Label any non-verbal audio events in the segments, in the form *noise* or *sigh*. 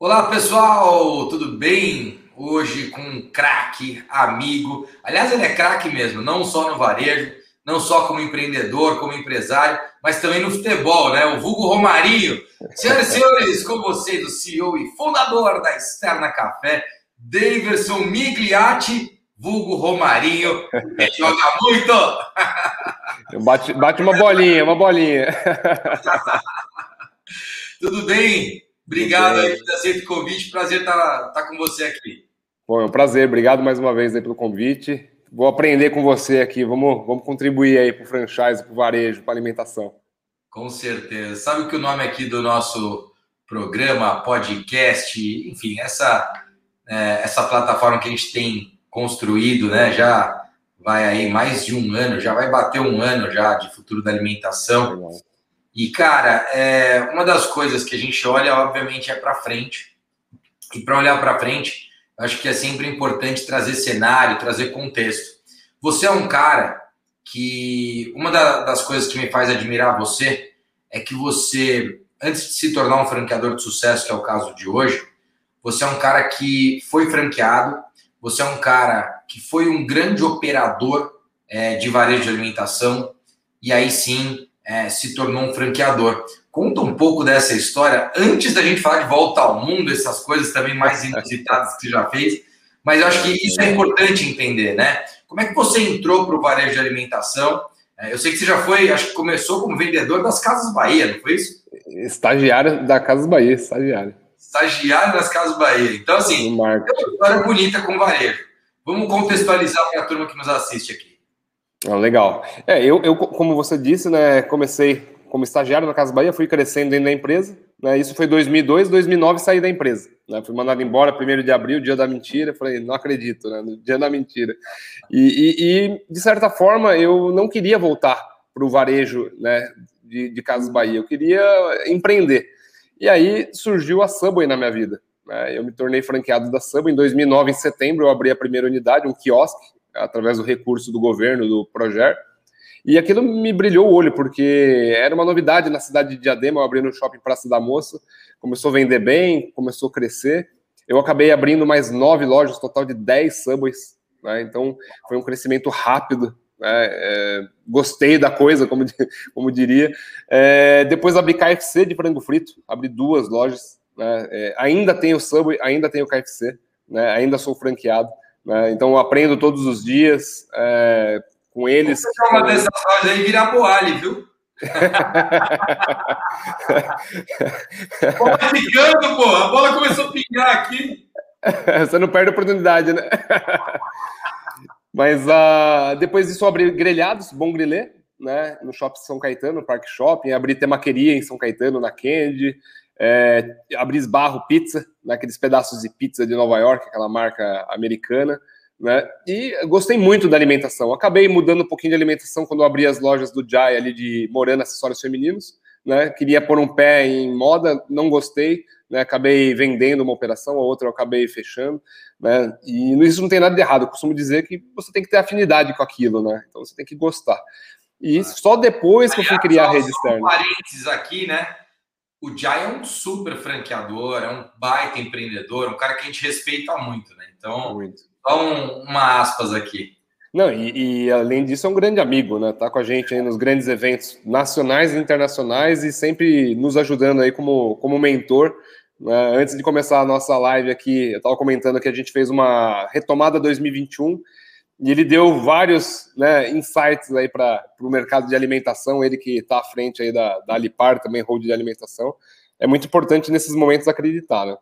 Olá pessoal, tudo bem? Hoje com um craque, amigo. Aliás, ele é craque mesmo, não só no varejo, não só como empreendedor, como empresário, mas também no futebol, né? O vulgo Romarinho. Senhoras e senhores, com vocês, o CEO e fundador da Externa Café, Daverson Migliati, vulgo Romarinho, que joga muito! Bate, bate uma bolinha, uma bolinha. *laughs* Tudo bem? Obrigado aí por aceito o convite. Prazer estar, estar com você aqui. Bom, é um prazer. Obrigado mais uma vez pelo convite. Vou aprender com você aqui. Vamos, vamos contribuir aí para o franchise, para o varejo, para a alimentação. Com certeza. Sabe que o nome aqui do nosso programa, podcast, enfim, essa, é, essa plataforma que a gente tem construído, né? Já vai aí mais de um ano, já vai bater um ano já de futuro da alimentação. E, cara, é, uma das coisas que a gente olha, obviamente, é para frente. E para olhar para frente, acho que é sempre importante trazer cenário, trazer contexto. Você é um cara que. Uma da, das coisas que me faz admirar você é que você, antes de se tornar um franqueador de sucesso, que é o caso de hoje, você é um cara que foi franqueado, você é um cara que foi um grande operador é, de varejo de alimentação, e aí sim é, se tornou um franqueador. Conta um pouco dessa história, antes da gente falar de volta ao mundo, essas coisas também mais inusitadas que você já fez, mas eu acho que isso é importante entender, né? Como é que você entrou para o varejo de alimentação? É, eu sei que você já foi, acho que começou como vendedor das Casas Bahia, não foi isso? Estagiário da Casas Bahia, estagiário. Estagiário das Casas Bahia. Então, assim, é uma história bonita com varejo. Vamos contextualizar para a turma que nos assiste aqui. Ah, legal. É, eu, eu, como você disse, né, comecei como estagiário na Casa Bahia, fui crescendo dentro da empresa. Né, isso foi 2002, 2009 saí da empresa. Né, fui mandado embora primeiro de abril, dia da mentira. Falei, não acredito, né, dia da mentira. E, e, e de certa forma, eu não queria voltar para o varejo né, de, de Casas Bahia. Eu queria empreender. E aí surgiu a Subway na minha vida. Né, eu me tornei franqueado da Subway em 2009, em setembro. Eu abri a primeira unidade, um quiosque através do recurso do governo, do projeto. E aquilo me brilhou o olho, porque era uma novidade na cidade de Diadema, eu abri no shopping Praça da Moça, começou a vender bem, começou a crescer. Eu acabei abrindo mais nove lojas, total de dez Subways, né? então foi um crescimento rápido, né? é, gostei da coisa, como, *laughs* como diria. É, depois abri KFC de frango frito, abri duas lojas, né? é, ainda tenho Subway, ainda tenho KFC, né? ainda sou franqueado. Né? Então, aprendo todos os dias é, com eles. Você uma dessas lojas aí virar boalho, viu? *laughs* bola pô. A bola começou a pingar aqui. *laughs* Você não perde a oportunidade, né? *laughs* Mas uh, depois disso eu abri grelhados, bom grilê, né? No Shopping São Caetano, no Parque Shopping, abri temaqueria em São Caetano, na Candy, é, abri esbarro pizza, naqueles né, pedaços de pizza de Nova York, aquela marca americana, né? E gostei muito da alimentação. Acabei mudando um pouquinho de alimentação quando abri as lojas do Jai ali de Morana Acessórios Femininos, né? Queria pôr um pé em moda, não gostei, né? Acabei vendendo uma operação, a outra eu acabei fechando, né? E isso não tem nada de errado. Eu costumo dizer que você tem que ter afinidade com aquilo, né? Então você tem que gostar. E só depois que eu fui criar a rede externa. Um parênteses aqui, né? O Jai é um super franqueador, é um baita empreendedor, um cara que a gente respeita muito, né? Então, muito. só um, uma aspas aqui. Não, e, e, além disso é um grande amigo, né? Tá com a gente aí nos grandes eventos nacionais e internacionais e sempre nos ajudando aí como, como mentor. Né? Antes de começar a nossa live aqui, eu estava comentando que a gente fez uma retomada 2021 e ele deu vários né, insights aí para o mercado de alimentação, ele que está à frente aí da, da Alipar, também hold de alimentação. É muito importante nesses momentos acreditar, né?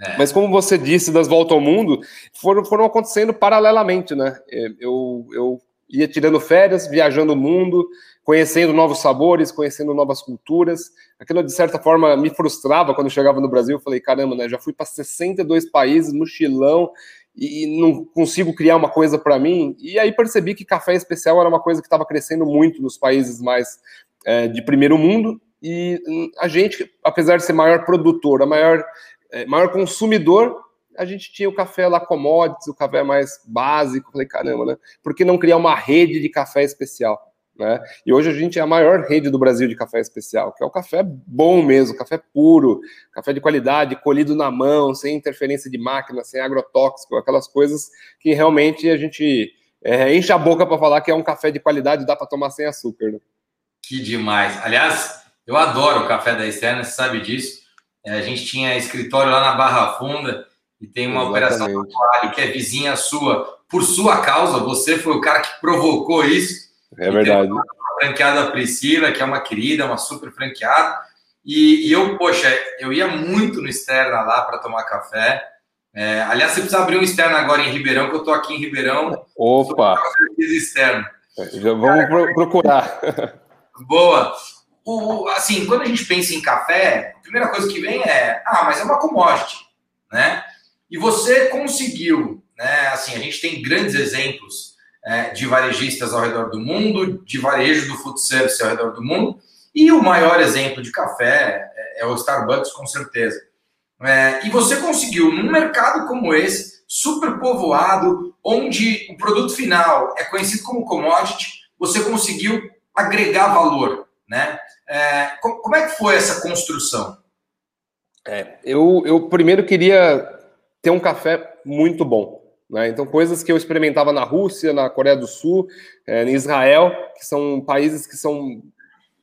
É. Mas como você disse, das voltas ao mundo, foram, foram acontecendo paralelamente, né? É, eu, eu ia tirando férias, viajando o mundo, conhecendo novos sabores, conhecendo novas culturas. Aquilo, de certa forma, me frustrava quando chegava no Brasil. Eu falei, caramba, né? Já fui para 62 países, mochilão, e não consigo criar uma coisa para mim. E aí percebi que café especial era uma coisa que estava crescendo muito nos países mais é, de primeiro mundo. E hum, a gente, apesar de ser maior produtor, a maior, é, maior consumidor, a gente tinha o café lá commodities, o café mais básico. Falei, caramba, né? Por que não criar uma rede de café especial? Né? E hoje a gente é a maior rede do Brasil de café especial, que é o café bom mesmo, café puro, café de qualidade, colhido na mão, sem interferência de máquina, sem agrotóxico, aquelas coisas que realmente a gente é, enche a boca para falar que é um café de qualidade, dá para tomar sem açúcar. Né? Que demais. Aliás, eu adoro o café da Externa, você sabe disso. É, a gente tinha escritório lá na Barra Funda e tem uma Exatamente. operação que é vizinha sua, por sua causa, você foi o cara que provocou isso é verdade. Uma franqueada Priscila, que é uma querida, uma super franqueada. E, e eu, poxa, eu ia muito no Externa lá para tomar café. É, aliás, você precisa abrir um externo agora em Ribeirão, que eu estou aqui em Ribeirão. Opa! Externo. Já vamos procurar. *laughs* Boa. O, assim, quando a gente pensa em café, a primeira coisa que vem é, ah, mas é uma commodity, né? E você conseguiu, né? Assim, a gente tem grandes exemplos é, de varejistas ao redor do mundo, de varejo do food service ao redor do mundo, e o maior exemplo de café é, é o Starbucks, com certeza. É, e você conseguiu, num mercado como esse, super povoado, onde o produto final é conhecido como commodity, você conseguiu agregar valor, né? É, como é que foi essa construção? É, eu, eu primeiro queria ter um café muito bom. Né? Então, coisas que eu experimentava na Rússia, na Coreia do Sul, é, em Israel, que são países que são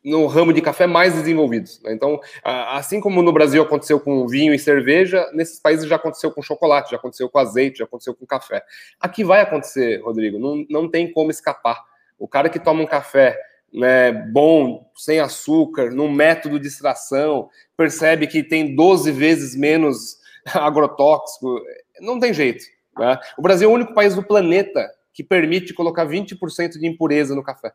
no ramo de café mais desenvolvidos. Né? Então, assim como no Brasil aconteceu com vinho e cerveja, nesses países já aconteceu com chocolate, já aconteceu com azeite, já aconteceu com café. Aqui vai acontecer, Rodrigo, não, não tem como escapar. O cara que toma um café né, bom, sem açúcar, num método de extração, percebe que tem 12 vezes menos *laughs* agrotóxico, não tem jeito. Né? O Brasil é o único país do planeta que permite colocar 20% de impureza no café.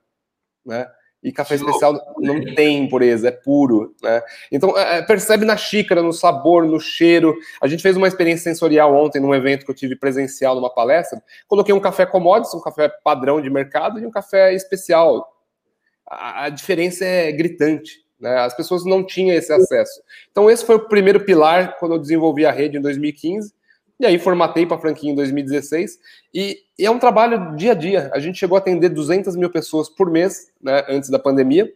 Né? E café especial não tem impureza, é puro. Né? Então, é, é, percebe na xícara, no sabor, no cheiro. A gente fez uma experiência sensorial ontem num evento que eu tive presencial numa palestra. Coloquei um café commodities, um café padrão de mercado e um café especial. A, a diferença é gritante. Né? As pessoas não tinham esse acesso. Então, esse foi o primeiro pilar quando eu desenvolvi a rede em 2015 e aí formatei para a franquia em 2016 e, e, é um trabalho dia a dia. A gente chegou a atender 200 mil pessoas por mês, né, antes da pandemia.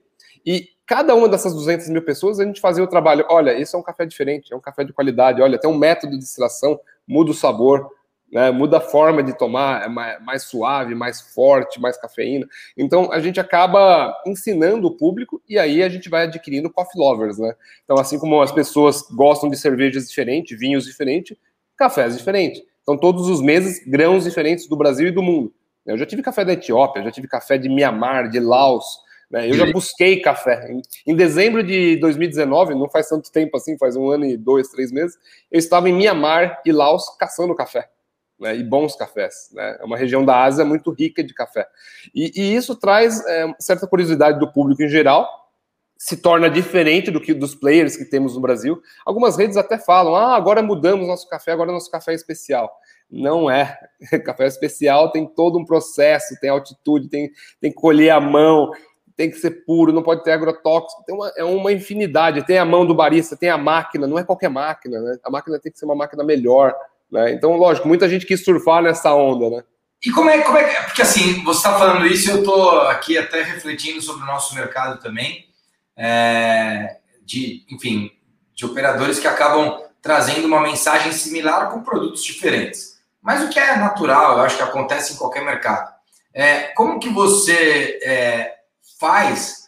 E cada uma dessas 200 mil pessoas a gente fazia o trabalho. Olha, esse é um café diferente, é um café de qualidade. Olha, tem um método de extração, muda o sabor, né, muda a forma de tomar, é mais, mais suave, mais forte, mais cafeína. Então a gente acaba ensinando o público e aí a gente vai adquirindo coffee lovers, né? Então assim como as pessoas gostam de cervejas diferentes, vinhos diferentes cafés diferentes. Então, todos os meses, grãos diferentes do Brasil e do mundo. Eu já tive café da Etiópia, já tive café de Mianmar, de Laos. Né? Eu já busquei café. Em, dezembro de 2019, não faz tanto tempo assim, faz um ano e dois, três meses, eu estava em Mianmar e Laos caçando café. Né, e bons cafés. Né? É uma região da Ásia muito rica de café. E, e isso traz é, certa curiosidade do público em geral, se torna diferente do que dos players que temos no Brasil. Algumas redes até falam: ah, agora mudamos nosso café, agora nosso café é especial. Não é. *laughs* Café especial tem todo um processo, tem altitude, tem, tem que colher a mão, tem que ser puro, não pode ter agrotóxico, tem uma, é uma infinidade. Tem a mão do barista, tem a máquina, não é qualquer máquina, né? A máquina tem que ser uma máquina melhor. Né? Então, lógico, muita gente quis surfar nessa onda, né? E como é, como é porque assim, você está falando isso, eu estou aqui até refletindo sobre o nosso mercado também é, de, enfim, de operadores que acabam trazendo uma mensagem similar com produtos diferentes. Mas o que é natural, eu acho que acontece em qualquer mercado. É, como que você é, faz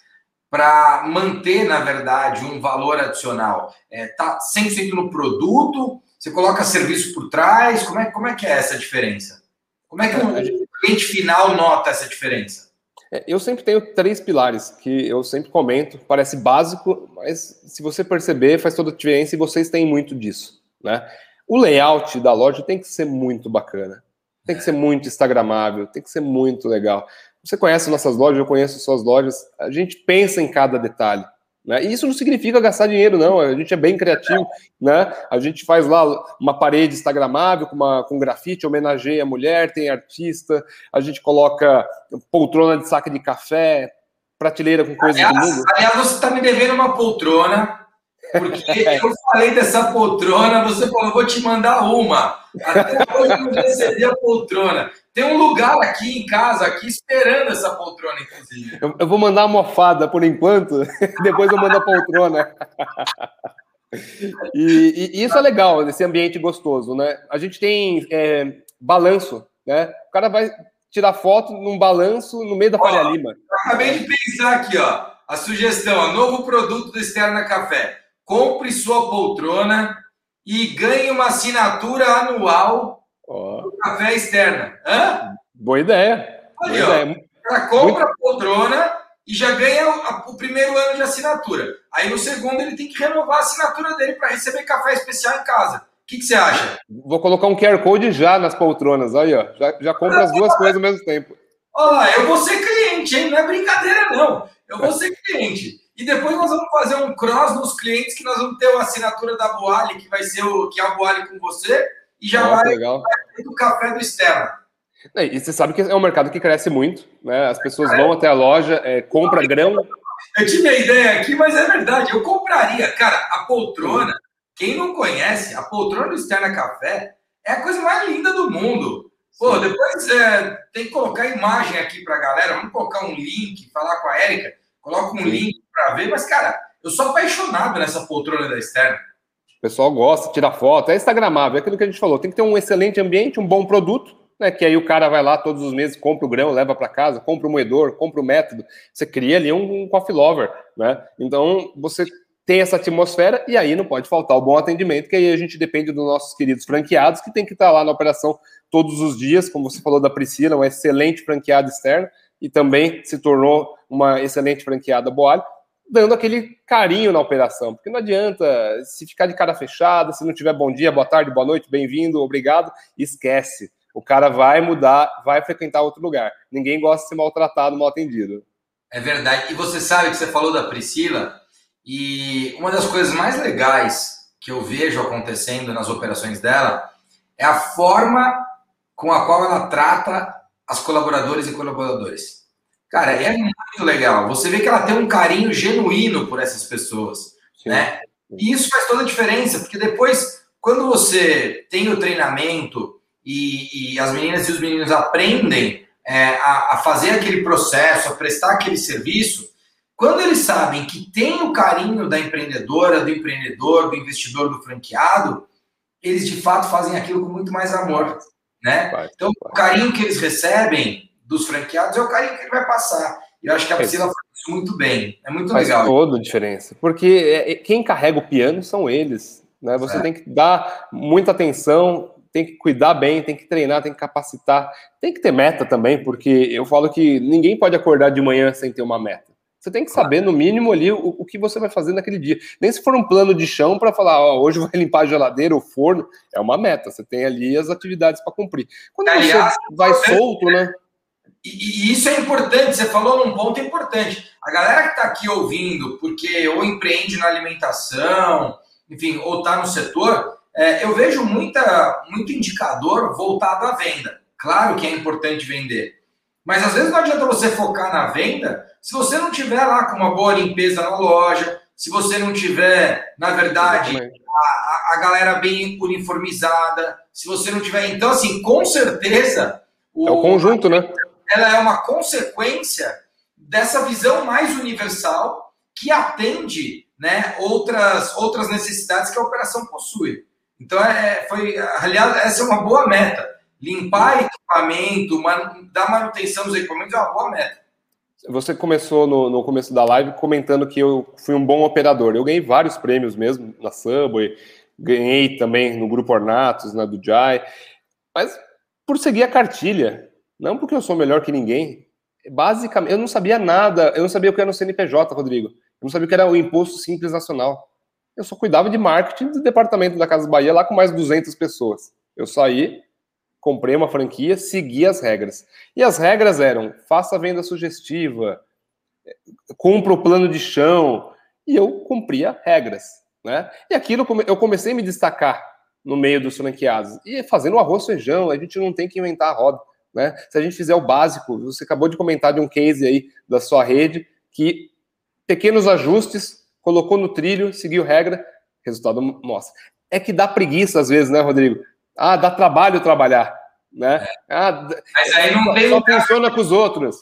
para manter, na verdade, um valor adicional? Está é, 100% no produto? Você coloca serviço por trás? Como é, como é que é essa diferença? Como é que o cliente final nota essa diferença? É, eu sempre tenho três pilares que eu sempre comento, parece básico, mas se você perceber, faz toda a diferença e vocês têm muito disso, né? O layout da loja tem que ser muito bacana, tem que ser muito instagramável, tem que ser muito legal. Você conhece nossas lojas, eu conheço suas lojas, a gente pensa em cada detalhe. Né? E isso não significa gastar dinheiro, não. A gente é bem criativo, né? A gente faz lá uma parede instagramável com, uma, com grafite, homenageia a mulher, tem artista, a gente coloca poltrona de saca de café, prateleira com coisas aliás, do mundo. Aliás, você está me devendo uma poltrona, porque *laughs* eu falei dessa poltrona, você falou, vou te mandar uma. Até hoje eu não recebi a poltrona. Tem um lugar aqui em casa, aqui, esperando essa poltrona, inclusive. Eu, eu vou mandar a mofada por enquanto, *laughs* depois eu mando a poltrona. E, e, isso é legal, esse ambiente gostoso, né? A gente tem é, balanço, né? O cara vai tirar foto num balanço no meio da Faria Lima. Acabei de pensar aqui, ó. A sugestão, ó, novo produto do Externa Café. Compre sua poltrona e ganhe uma assinatura anual oh. Café Externa. Hã? Boa ideia. Aí, Boa ó. Ideia. Cara compra Muito... a poltrona e já ganha o, o, primeiro ano de assinatura. Aí no segundo ele tem que renovar a assinatura dele para receber café especial em casa. O que, que, você acha? Vou colocar um QR Code já nas poltronas. Aí, ó. Já, já compra as duas coisas ao mesmo tempo. Olha eu vou ser cliente, hein? Não é brincadeira, não. Eu vou ser cliente. E depois nós vamos fazer um cross nos clientes que nós vamos ter uma assinatura da Boali, que vai ser o que é a Boali com você, e já vai, legal. vai do café do externo. E você sabe que é um mercado que cresce muito, né? As pessoas vão até a loja, é, compra grão. Eu tive a ideia aqui, mas é verdade. Eu compraria, cara, a poltrona. Quem não conhece, a poltrona do Externa Café é a coisa mais linda do mundo. Pô, depois é, tem que colocar imagem aqui pra galera. Vamos colocar um link, falar com a Érica. Coloca um Sim. link para ver. Mas, cara, eu sou apaixonado nessa poltrona da Externa. O pessoal gosta, tira foto, é instagramável, é aquilo que a gente falou. Tem que ter um excelente ambiente, um bom produto né, que aí o cara vai lá todos os meses, compra o grão, leva para casa, compra o moedor, compra o método. Você cria ali um, um coffee lover, né? Então você tem essa atmosfera e aí não pode faltar o bom atendimento, que aí a gente depende dos nossos queridos franqueados que tem que estar lá na operação todos os dias, como você falou da Priscila, uma excelente franqueada externa e também se tornou uma excelente franqueada Boalho, dando aquele carinho na operação, porque não adianta se ficar de cara fechada, se não tiver bom dia, boa tarde, boa noite, bem-vindo, obrigado, esquece o cara vai mudar, vai frequentar outro lugar. Ninguém gosta de ser maltratado, mal atendido. É verdade. E você sabe que você falou da Priscila, e uma das coisas mais legais que eu vejo acontecendo nas operações dela é a forma com a qual ela trata as colaboradoras e colaboradores. Cara, é muito legal. Você vê que ela tem um carinho genuíno por essas pessoas, Sim. né? E isso faz toda a diferença, porque depois, quando você tem o treinamento e, e as meninas e os meninos aprendem é, a, a, fazer aquele processo, a prestar aquele serviço, quando eles sabem que tem o carinho da empreendedora, do empreendedor, do investidor, do franqueado, eles de fato fazem aquilo com muito mais amor, né? Então, o carinho que eles recebem dos franqueados é o carinho que ele vai passar. Eu acho que a Priscila faz isso muito bem. É muito faz legal. Faz toda a diferença. Porque é, é, quem carrega o piano são eles. Né? Você é. tem que dar muita atenção, tem que cuidar bem, tem que treinar, tem que capacitar, tem que ter meta também, porque eu falo que ninguém pode acordar de manhã sem ter uma meta. Você tem que saber, no mínimo, ali o, o que você vai fazer naquele dia. Nem se for um plano de chão para falar, ó, hoje vai *laughs* limpar a geladeira, o forno, é uma meta. Você tem ali as atividades para cumprir. Quando Aliás, você vai solto, né? E, e, isso é importante, você falou num ponto importante. A galera que está aqui ouvindo, porque ou empreende na alimentação, enfim, ou está no setor, é, eu vejo muita, muito indicador voltado à venda. Claro que é importante vender, mas às vezes não adianta você focar na venda se você não tiver lá com uma boa limpeza na loja, se você não tiver, na verdade, a, a galera bem uniformizada, se você não tiver. Então, assim, com certeza. O, é o conjunto, né? Ela é uma consequência dessa visão mais universal que atende né, outras, outras necessidades que a operação possui. Então, é, foi, aliás, essa é uma boa meta. Limpar equipamento, man, dar manutenção dos equipamentos é uma boa meta. Você começou no, no, começo da live comentando que eu fui um bom operador. Eu ganhei vários prêmios mesmo na Subway, ganhei também no Grupo Ornatos, na do Jai, mas por seguir a cartilha, não porque eu sou melhor que ninguém. Basicamente, eu não sabia nada, eu não sabia o que era o CNPJ, Rodrigo. Eu não sabia o que era o Imposto Simples Nacional eu só cuidava de marketing do departamento da Casa Bahia lá com mais 200 pessoas. Eu saí, comprei uma franquia, segui as regras. E as regras eram: faça venda sugestiva, cumpra o plano de chão, e eu cumpria regras. Né? E aquilo eu comecei a me destacar no meio dos franqueados. E fazendo arroz feijão, a gente não tem que inventar a roda. Né? Se a gente fizer o básico, você acabou de comentar de um case aí da sua rede, que pequenos ajustes colocou no trilho, seguiu regra, resultado mostra. É que dá preguiça às vezes, né, Rodrigo? Ah, dá trabalho trabalhar. Né? É. Ah, Mas aí não tem só lugar... funciona com os outros.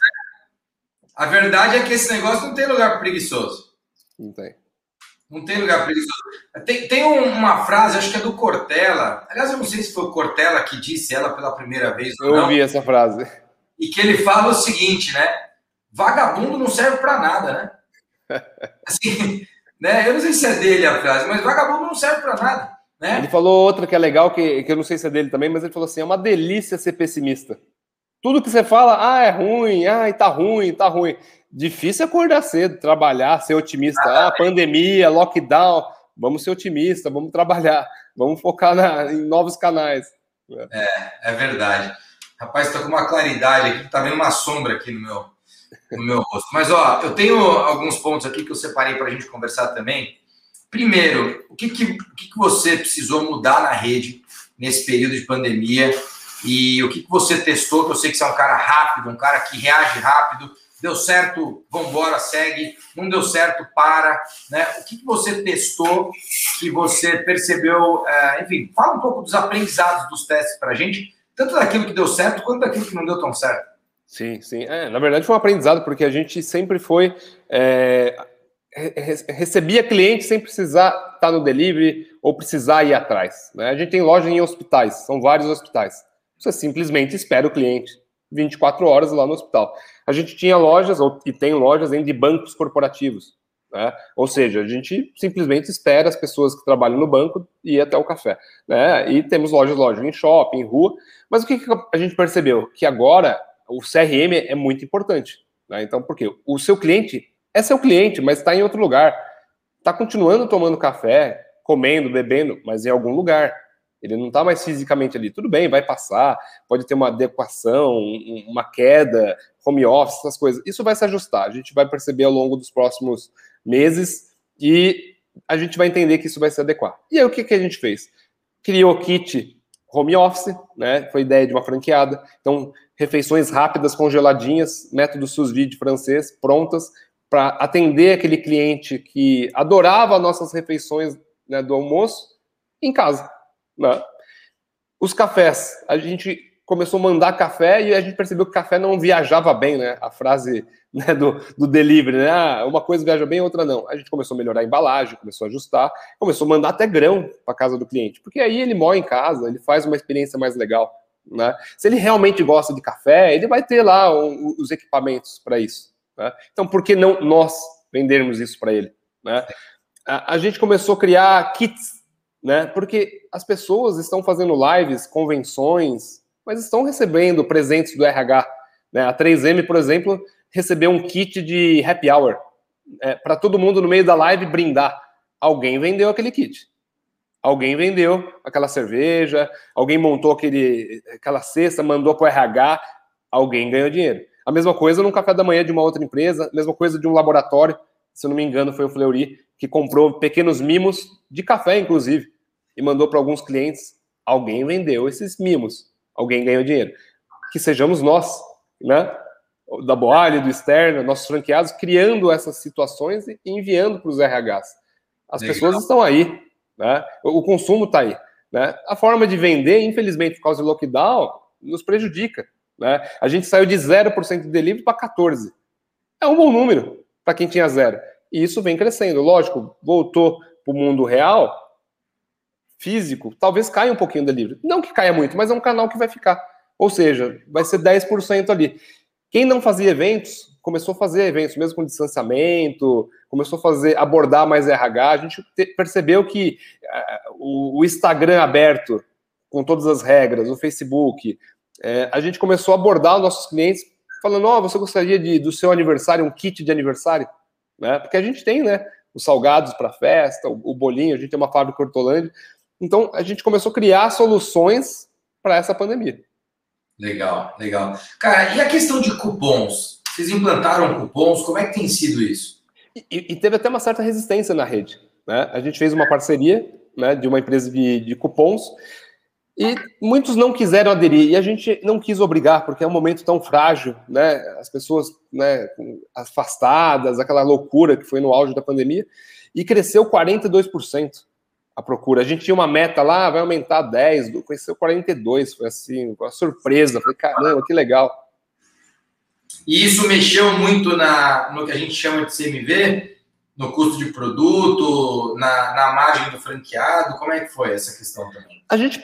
A verdade é que esse negócio não tem lugar preguiçoso. Não tem. Não tem lugar preguiçoso. Tem, tem uma frase, acho que é do Cortella. Aliás, eu não sei se foi o Cortella que disse ela pela primeira vez. Eu ouvi essa frase. E que ele fala o seguinte, né? Vagabundo não serve para nada, né? *laughs* Assim, né? Eu não sei se é dele a frase, mas vagabundo não serve para nada. Né? Ele falou outra que é legal, que, que eu não sei se é dele também, mas ele falou assim: é uma delícia ser pessimista. Tudo que você fala, ah, é ruim, ah, tá ruim, tá ruim. Difícil acordar cedo, trabalhar, ser otimista. Ah, pandemia, lockdown. Vamos ser otimista, vamos trabalhar, *laughs* vamos focar na, em novos canais. É, é verdade. Rapaz, estou com uma claridade aqui, tá vendo uma sombra aqui no meu, no meu rosto. Mas, ó, eu tenho alguns pontos aqui que eu separei para a gente conversar também. Primeiro, o que, que, o que, que você precisou mudar na rede nesse período de pandemia e o que, você testou, que eu sei que você é um cara rápido, um cara que reage rápido, deu certo, vamos embora, segue, não deu certo, para, né? O que, você testou que você percebeu, é, enfim, fala um pouco dos aprendizados dos testes para a gente, tanto daquilo que deu certo quanto daquilo que não deu tão certo. Sim, sim. É, na verdade foi um aprendizado, porque a gente sempre foi. É, recebia cliente sem precisar estar no delivery ou precisar ir atrás. Né? A gente tem loja em hospitais, são vários hospitais. Você simplesmente espera o cliente 24 horas lá no hospital. A gente tinha lojas, ou, e tem lojas ainda de bancos corporativos. Né? Ou seja, a gente simplesmente espera as pessoas que trabalham no banco ir até o café. Né? E temos lojas, lojas em shopping, em rua. Mas o que, que a gente percebeu? Que agora o CRM é muito importante. Né? Então, por quê? O seu cliente é seu cliente, mas está em outro lugar. Está continuando tomando café, comendo, bebendo, mas em algum lugar. Ele não está mais fisicamente ali. Tudo bem, vai passar, pode ter uma adequação, uma queda, home office, essas coisas. Isso vai se ajustar. A gente vai perceber ao longo dos próximos meses e a gente vai entender que isso vai se adequar. E aí o que, que a gente fez? Criou kit home office, né? Foi ideia de uma franqueada. Então, refeições rápidas, congeladinhas, método sous vide francês, prontas para atender aquele cliente que adorava nossas refeições né, do almoço em casa. Né? Os cafés, a gente começou a mandar café e a gente percebeu que café não viajava bem, né? A frase *laughs* né, do, do delivery, né? Ah, uma coisa viaja bem, outra não. A gente começou a melhorar a embalagem, começou a ajustar, começou a mandar até grão para casa do cliente, porque aí ele mora em casa, ele faz uma experiência mais legal, né? Se ele realmente gosta de café, ele vai ter lá um, os equipamentos para isso. Né? Então, por que não nós vendermos isso para ele? Né? A, a gente começou a criar kits né? Porque as pessoas estão fazendo lives, convenções, mas estão recebendo presentes do RH. Né? A 3M, por exemplo, recebeu um kit de happy hour é, para todo mundo no meio da live brindar. Alguém vendeu aquele kit. Alguém vendeu aquela cerveja, alguém montou aquele, aquela cesta, mandou para o RH, alguém ganhou dinheiro. A mesma coisa num café da manhã de uma outra empresa, a mesma coisa de um laboratório, se eu não me engano, foi o Fleury, que comprou pequenos mimos de café, inclusive e mandou para alguns clientes, alguém vendeu esses mimos, alguém ganhou dinheiro. Que sejamos nós, né? Da Boalha, do Externo, nossos franqueados, criando essas situações e enviando para os RHs. As Legal. pessoas estão aí, né? O consumo está aí. Né? A forma de vender, infelizmente, por causa do lockdown, nos prejudica. Né? A gente saiu de 0% de delivery para 14%. É um bom número para quem tinha zero. E isso vem crescendo. Lógico, voltou para o mundo real, físico, talvez caia um pouquinho da livre. Não que caia muito, mas é um canal que vai ficar. Ou seja, vai ser 10% ali. Quem não fazia eventos, começou a fazer eventos, mesmo com distanciamento, começou a fazer, abordar mais RH. A gente te, percebeu que uh, o, Instagram aberto, com todas as regras, o Facebook, uh, a gente começou a abordar os nossos clientes falando: Ó, oh, você gostaria de, do seu aniversário, um kit de aniversário? Né? Porque a gente tem, né? Os salgados para festa, o, o, bolinho, a gente tem uma fábrica Hortolândia. Então, a gente começou a criar soluções para essa pandemia. Legal, legal. Cara, e a questão de cupons? Vocês implantaram cupons? Como é que tem sido isso? E, e teve até uma certa resistência na rede. Né? A gente fez uma parceria né, de uma empresa de, de cupons e muitos não quiseram aderir e a gente não quis obrigar porque é um momento tão frágil, né? As pessoas, né, afastadas, aquela loucura que foi no auge da pandemia e cresceu 42%. A procura. A gente tinha uma meta lá, vai aumentar 10, conheceu 42, foi assim, uma surpresa. Falei, caramba, que legal. E isso mexeu muito na, no que a gente chama de CMV, no custo de produto, na, na margem do franqueado? Como é que foi essa questão também? A gente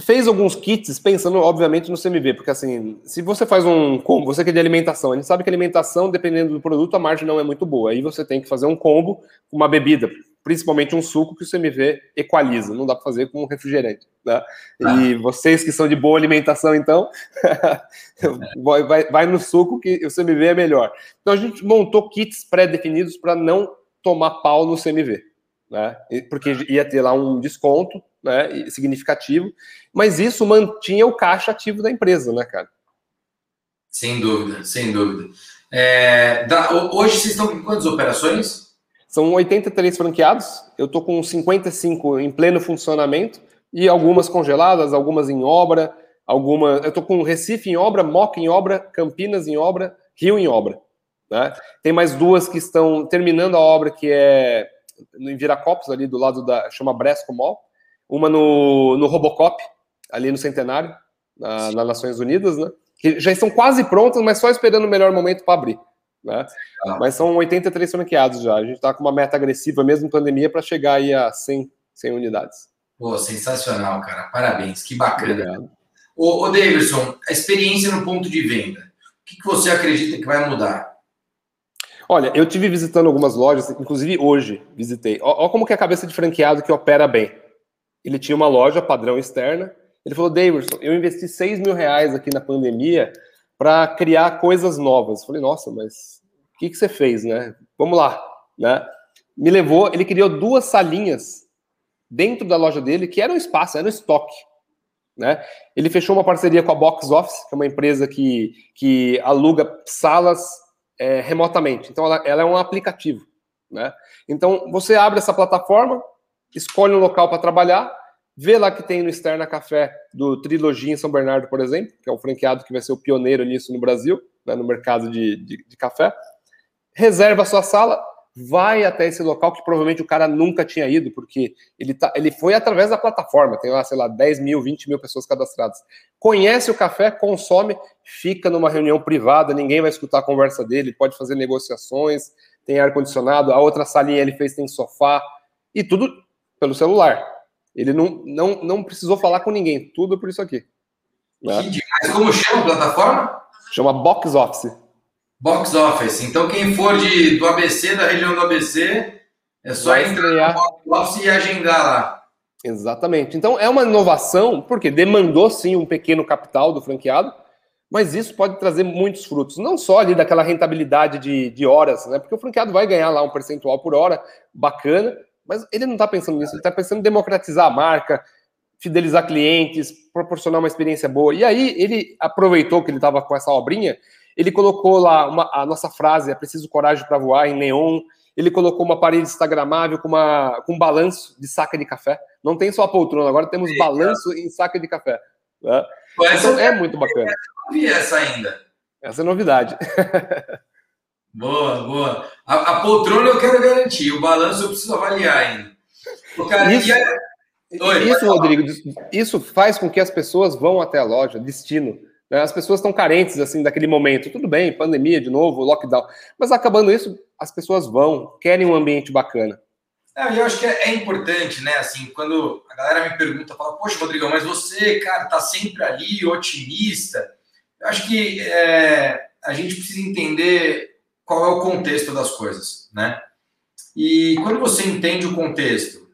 fez alguns kits pensando, obviamente, no CMV, porque assim, se você faz um combo, você quer de alimentação, a gente sabe que alimentação, dependendo do produto, a margem não é muito boa. Aí você tem que fazer um combo com uma bebida, principalmente um suco que o CMV equaliza, não dá para fazer com um refrigerante. Né? Ah. E vocês que são de boa alimentação, então, *laughs* vai, vai, vai no suco que o CMV é melhor. Então a gente montou kits pré-definidos para não tomar pau no CMV. Né? Porque ia ter lá um desconto né, significativo, mas isso mantinha o caixa ativo da empresa, né, cara? Sem dúvida, sem dúvida. É, da, hoje vocês estão com quantas operações? São 83 franqueados, eu estou com 55 em pleno funcionamento e algumas congeladas, algumas em obra, alguma. Eu estou com Recife em obra, Moca em obra, Campinas em obra, Rio em obra. Né? Tem mais duas que estão terminando a obra, que é em Viracopos, ali do lado da. chama Bresco Mall, uma no, no Robocop, ali no Centenário, na, nas Nações Unidas, né? Que já estão quase prontas, mas só esperando o melhor momento para abrir. Né? Ah. Mas são 83 franqueados já. A gente está com uma meta agressiva, mesmo em pandemia, para chegar aí a 100, 100 unidades. Pô, sensacional, cara. Parabéns, que bacana. Obrigado. Ô, ô Davidson, a experiência no ponto de venda, o que, que você acredita que vai mudar? Olha, eu tive visitando algumas lojas, inclusive hoje visitei. Olha como que é a cabeça de franqueado que opera bem ele tinha uma loja padrão externa. Ele falou, Davidson, eu investi 6 mil reais aqui na pandemia para criar coisas novas. Falei, nossa, mas o que, que você fez, né? Vamos lá, né? Me levou, ele criou duas salinhas dentro da loja dele, que era um espaço, era um estoque. Né? Ele fechou uma parceria com a Box Office, que é uma empresa que, que aluga salas é, remotamente. Então, ela, ela, é um aplicativo. Né? Então, você abre essa plataforma, escolhe um local para trabalhar, vê lá que tem no Externa Café do Trilogia em São Bernardo, por exemplo, que é o franqueado que vai ser o pioneiro nisso no Brasil, né, no mercado de, de, de café. Reserva a sua sala, vai até esse local que provavelmente o cara nunca tinha ido, porque ele, tá, ele foi através da plataforma, tem lá, sei lá, 10 mil, 20 mil pessoas cadastradas. Conhece o café, consome, fica numa reunião privada, ninguém vai escutar a conversa dele, pode fazer negociações, tem ar-condicionado, a outra salinha ele fez tem sofá, e tudo pelo celular. Ele não, não, não precisou falar com ninguém, tudo por isso aqui. Né? Que demais. Como chama a plataforma? Chama Box Office. Box Office. Então, quem for de, do ABC, da região do ABC, é só Vai entrar estrear. no Box Office e agendar lá. Exatamente. Então, é uma inovação, porque demandou sim um pequeno capital do franqueado, mas isso pode trazer muitos frutos. Não só ali daquela rentabilidade de, de horas, né? Porque o franqueado vai ganhar lá um percentual por hora, bacana, mas ele não está pensando nisso, ele está pensando em democratizar a marca, fidelizar clientes, proporcionar uma experiência boa. E aí ele aproveitou que ele estava com essa obrinha, ele colocou lá uma, a nossa frase, é preciso coragem para voar, em neon. Ele colocou uma parede instagramável com, uma, com um balanço de saca de café. Não tem só a poltrona, agora temos balanço em saca de café. Né? Então é muito bacana. Eu não vi essa ainda. Essa é novidade. *laughs* Boa, boa. A, a, poltrona eu quero garantir, o balanço eu preciso avaliar ainda. O cara, isso, Oi, isso Rodrigo, isso faz com que as pessoas vão até a loja, destino. Né? As pessoas estão carentes assim daquele momento. Tudo bem, pandemia de novo, lockdown. Mas acabando isso, as pessoas vão, querem um ambiente bacana. É, eu acho que é, é, importante, né? Assim, quando a galera me pergunta, fala, poxa, Rodrigo, mas você, cara, tá sempre ali, otimista. Eu acho que é, a gente precisa entender qual é o contexto das coisas, né? E quando você entende o contexto,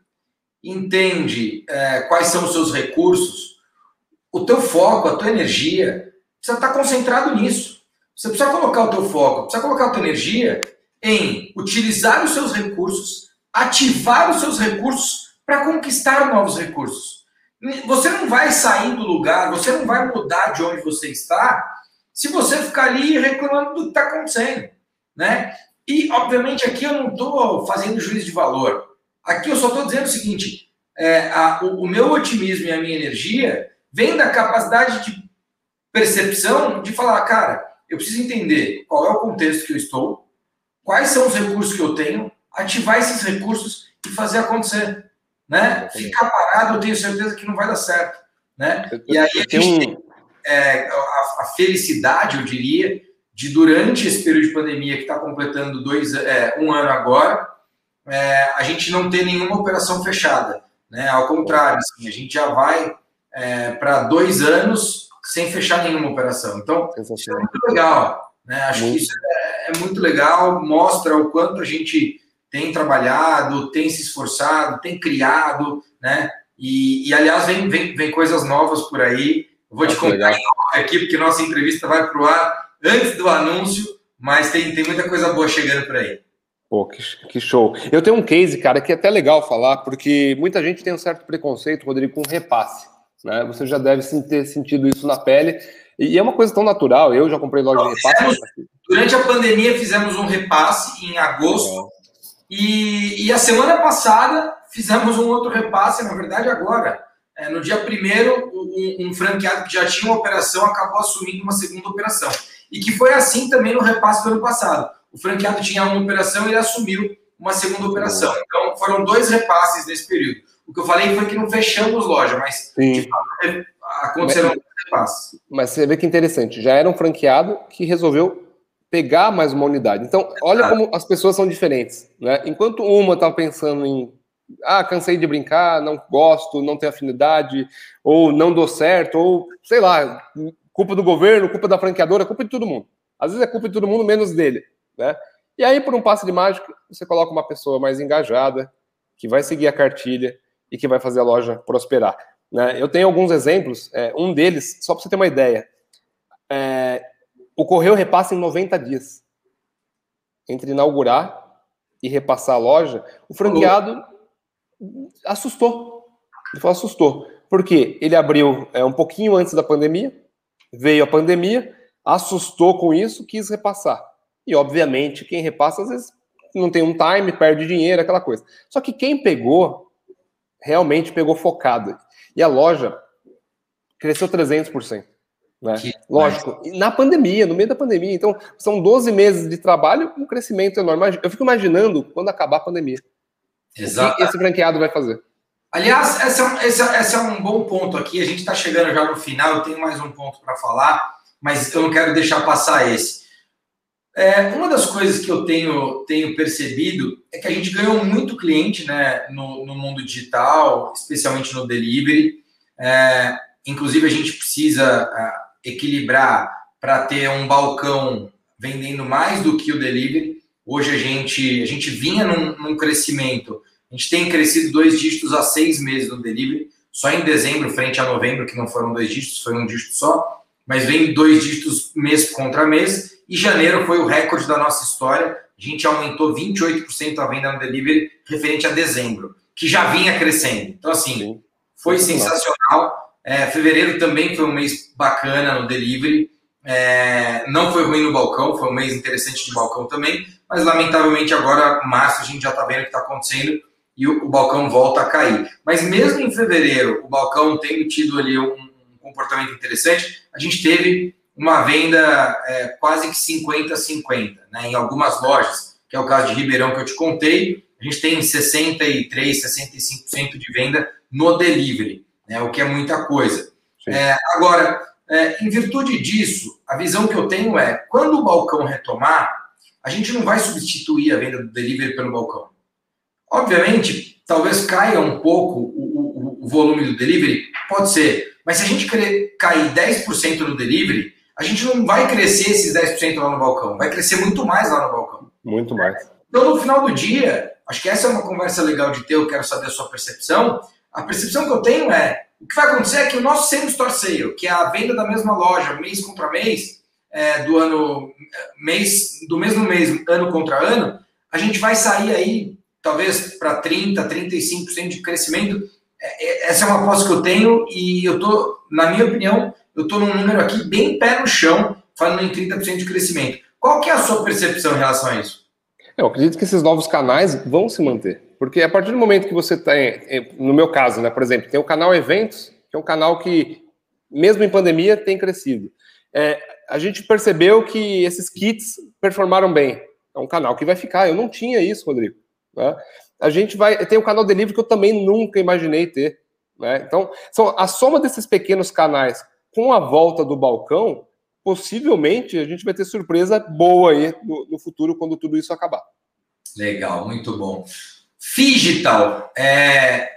entende é, quais são os seus recursos, o teu foco, a tua energia, precisa estar concentrado nisso. Você precisa colocar o teu foco, precisa colocar a tua energia em utilizar os seus recursos, ativar os seus recursos para conquistar novos recursos. Você não vai sair do lugar, você não vai mudar de onde você está se você ficar ali reclamando do que está acontecendo né? E, obviamente, aqui eu não estou fazendo juízo de valor. Aqui eu só estou dizendo o seguinte: é, a, o, o, meu otimismo e a minha energia vem da capacidade de percepção de falar, cara, eu preciso entender qual é o contexto que eu estou, quais são os recursos que eu tenho, ativar esses recursos e fazer acontecer. né? Ficar parado, eu tenho certeza que não vai dar certo, né? E aí a gente tem é, a, a, felicidade, eu diria, de durante esse período de pandemia que está completando dois, é, um ano agora, é, a gente não ter nenhuma operação fechada, né? Ao contrário, assim, a gente já vai é, para dois anos sem fechar nenhuma operação. Então, isso é muito legal, né? Acho muito. que isso é, é muito legal, mostra o quanto a gente tem trabalhado, tem se esforçado, tem criado, né? E, e aliás, vem, vem, vem coisas novas por aí. Eu vou te contar aqui, porque nossa entrevista vai para o ar antes do anúncio, mas tem, tem muita coisa boa chegando por aí. Pô, que, que, show. Eu tenho um case, cara, que é até legal falar, porque muita gente tem um certo preconceito, Rodrigo, com repasse. Né? Você já deve ter sentido isso na pele. E é uma coisa tão natural. Eu já comprei loja de repasse. Fizemos, durante a pandemia, fizemos um repasse em agosto. E, e, a semana passada fizemos um outro repasse, na verdade, agora. É, no dia primeiro, um, um, franqueado que já tinha uma operação acabou assumindo uma segunda operação. E que foi assim também no repasse do ano passado. O franqueado tinha uma operação e ele assumiu uma segunda operação. Então, foram dois repasses nesse período. O que eu falei foi que não fechamos loja, mas fato, aconteceram mas, repasses. Mas você vê que interessante. Já era um franqueado que resolveu pegar mais uma unidade. Então, olha como as pessoas são diferentes. Né? Enquanto uma está pensando em ah, cansei de brincar, não gosto, não tenho afinidade, ou não dou certo, ou sei lá, culpa do governo, culpa da franqueadora, culpa de todo mundo. Às vezes é culpa de todo mundo, menos dele. Né? E aí, por um passe de mágica, você coloca uma pessoa mais engajada, que vai seguir a cartilha e que vai fazer a loja prosperar. Né? Eu tenho alguns exemplos, é, um deles, só para você ter uma ideia, é, o correio repassa em 90 dias. Entre inaugurar e repassar a loja, o franqueado assustou. Ele falou, assustou. Por quê? Ele abriu é, um pouquinho antes da pandemia, veio a pandemia, assustou com isso, quis repassar. E, obviamente, quem repassa, às vezes, não tem um time, perde dinheiro, aquela coisa. Só que quem pegou, realmente pegou focado. E a loja cresceu 300%. Né? Lógico, na pandemia, no meio da pandemia. Então, são 12 meses de trabalho, um crescimento enorme. Eu fico imaginando quando acabar a pandemia. Exato. O que esse franqueado vai fazer? Aliás, esse é, um, esse, é, esse é um bom ponto aqui. A gente está chegando já no final, eu tenho mais um ponto para falar, mas eu não quero deixar passar esse. É, uma das coisas que eu tenho, tenho percebido é que a gente ganhou muito cliente né, no, no mundo digital, especialmente no delivery. É, inclusive, a gente precisa equilibrar para ter um balcão vendendo mais do que o delivery. Hoje a gente, a gente vinha num, num crescimento, a gente tem crescido dois dígitos há seis meses no delivery, só em dezembro, frente a novembro, que não foram dois dígitos, foi um dígito só, mas vem dois dígitos mês contra mês, e janeiro foi o recorde da nossa história, a gente aumentou 28% a venda no delivery referente a dezembro, que já vinha crescendo. Então, assim, foi sensacional. É, fevereiro também foi um mês bacana no delivery. É, não foi ruim no balcão, foi um mês interessante de balcão também, mas lamentavelmente agora, março, a gente já está vendo o que está acontecendo e o, o, balcão volta a cair. Mas mesmo em fevereiro, o balcão tendo tido ali um, um comportamento interessante, a gente teve uma venda é, quase que 50-50, né, em algumas lojas, que é o caso de Ribeirão que eu te contei, a gente tem 63, 65% de venda no delivery né, o que é muita coisa. É, agora, é, em virtude disso, a visão que eu tenho é, quando o balcão retomar, a gente não vai substituir a venda do delivery pelo balcão. Obviamente, talvez caia um pouco o, o, o volume do delivery, pode ser, mas se a gente cair 10% no delivery, a gente não vai crescer esses 10% lá no balcão, vai crescer muito mais lá no balcão. Muito mais. Então, no final do dia, acho que essa é uma conversa legal de ter, eu quero saber a sua percepção, a percepção que eu tenho é o que vai acontecer é que o nosso same store sale, que é a venda da mesma loja mês contra mês, é, do ano mês do mesmo mês, ano contra ano, a gente vai sair aí talvez para 30, 35% de crescimento. É, é, essa é uma aposta que eu tenho e eu tô, na minha opinião, eu tô num número aqui bem pé no chão, falando em 30% de crescimento. Qual que é a sua percepção em relação a isso? Eu acredito que esses novos canais vão se manter. Porque a partir do momento que você tem, no meu caso, né, por exemplo, tem o canal Eventos, que é um canal que, mesmo em pandemia, tem crescido. É, a gente percebeu que esses kits performaram bem. É um canal que vai ficar. Eu não tinha isso, Rodrigo. Né? A gente vai. Tem o canal delivery que eu também nunca imaginei ter. Né? Então, são a soma desses pequenos canais com a volta do balcão, possivelmente a gente vai ter surpresa boa aí no, no futuro quando tudo isso acabar. Legal, muito bom. Digital, é,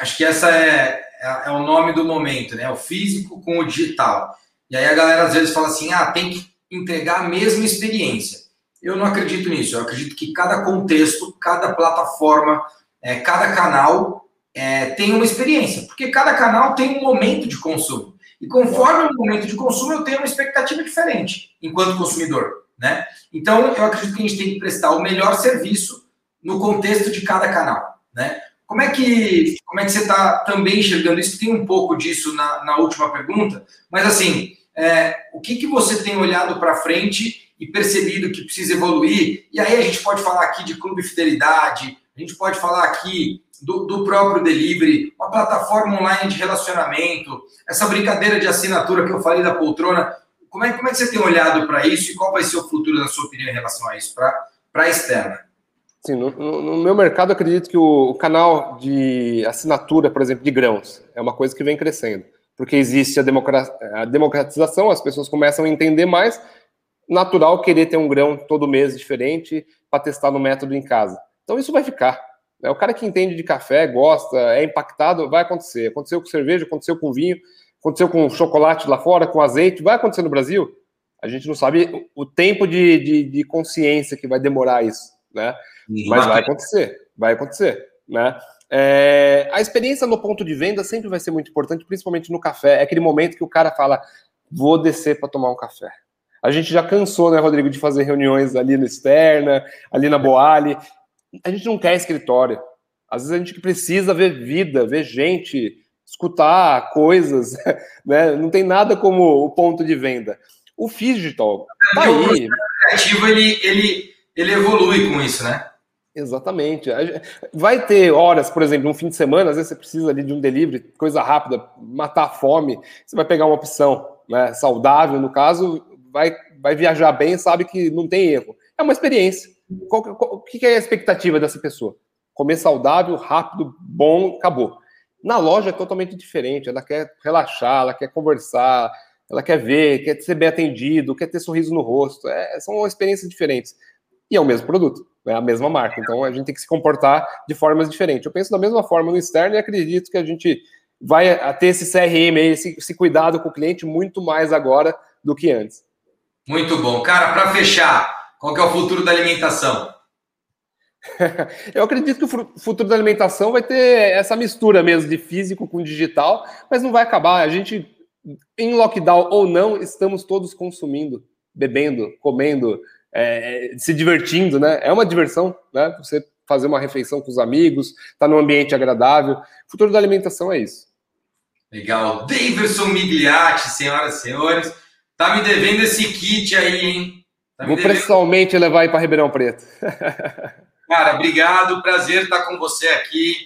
acho que essa é, é, é, o nome do momento, né? O físico com o digital. E aí a galera às vezes fala assim: ah, tem que entregar a mesma experiência. Eu não acredito nisso. Eu acredito que cada contexto, cada plataforma, é, cada canal é, tem uma experiência, porque cada canal tem um momento de consumo. E conforme o momento de consumo, eu tenho uma expectativa diferente enquanto consumidor. Né? Então, eu acredito que a gente tem que prestar o melhor serviço no contexto de cada canal. Né? Como é que, como é que você está também enxergando isso? Tem um pouco disso na, na última pergunta, mas assim, é, o que, que você tem olhado para frente e percebido que precisa evoluir? E aí a gente pode falar aqui de clube fidelidade, a gente pode falar aqui do, do, próprio delivery, uma plataforma online de relacionamento, essa brincadeira de assinatura que eu falei da poltrona. Como é, como é que você tem olhado para isso e qual vai ser o futuro, na sua opinião, em relação a isso, para a externa? Sim, no, no, meu mercado, acredito que o, o, canal de assinatura, por exemplo, de grãos, é uma coisa que vem crescendo. Porque existe a, a democratização, as pessoas começam a entender mais, natural querer ter um grão todo mês diferente para testar no método em casa. Então isso vai ficar. Né? O cara que entende de café, gosta, é impactado, vai acontecer. Aconteceu com cerveja, aconteceu com vinho, aconteceu com chocolate lá fora, com azeite, vai acontecer no Brasil. A gente não sabe o tempo de, de, de consciência que vai demorar isso, né? Mas vai acontecer, vai acontecer, né? É, a experiência no ponto de venda sempre vai ser muito importante, principalmente no café. É aquele momento que o cara fala: vou descer para tomar um café. A gente já cansou, né, Rodrigo, de fazer reuniões ali no Externa, ali na Boali a gente não quer escritório. Às vezes a gente precisa ver vida, ver gente, escutar coisas, *laughs* né? Não tem nada como o ponto de venda. O digital tá aí. O criativo ele, ele, ele evolui com isso, né? Exatamente. Vai ter horas, por exemplo, um fim de semana, às vezes você precisa ali de um delivery, coisa rápida, matar a fome. Você vai pegar uma opção né, saudável, no caso, vai, vai viajar bem, sabe que não tem erro. É uma experiência. Qual, qual, o que é a expectativa dessa pessoa? Comer saudável, rápido, bom, acabou. Na loja é totalmente diferente. Ela quer relaxar, ela quer conversar, ela quer ver, quer ser bem atendido, quer ter sorriso no rosto. É, são experiências diferentes. E é o mesmo produto, é a mesma marca. Então a gente tem que se comportar de formas diferentes. Eu penso da mesma forma no externo e acredito que a gente vai ter esse CRM, esse, esse cuidado com o cliente muito mais agora do que antes. Muito bom. Cara, para fechar, qual que é o futuro da alimentação? *laughs* Eu acredito que o futuro da alimentação vai ter essa mistura mesmo de físico com digital, mas não vai acabar. A gente, em lockdown ou não, estamos todos consumindo, bebendo, comendo, é, se divertindo, né? É uma diversão, né? Você fazer uma refeição com os amigos, estar tá num ambiente agradável. O futuro da alimentação é isso. Legal. Davidson Migliati, senhoras e senhores, tá me devendo esse kit aí, hein? Tá Vou pessoalmente levar aí para Ribeirão Preto. *laughs* Cara, obrigado. Prazer estar com você aqui.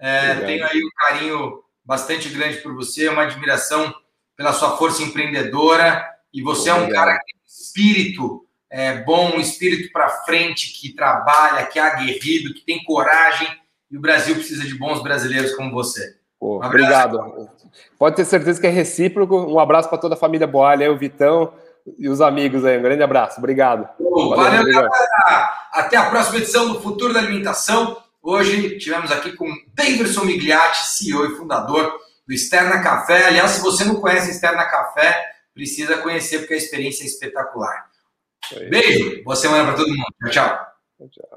É, tenho aí um carinho bastante grande por você, uma admiração pela sua força empreendedora. E você obrigado. é um cara que tem espírito é, bom, um espírito para frente, que trabalha, que é aguerrido, que tem coragem. E o Brasil precisa de bons brasileiros como você. Pô, um obrigado. Pode ter certeza que é recíproco. Um abraço para toda a família Boalha, o Vitão, e os amigos aí. Um grande abraço. Obrigado. Valeu, Valeu galera. Até a próxima edição do Futuro da Alimentação. Hoje tivemos aqui com Davidson Migliati, CEO e fundador do Externa Café. Aliás, se você não conhece Externa Café, precisa conhecer porque a experiência é espetacular. Beijo, boa semana para todo mundo. Tchau, tchau. tchau.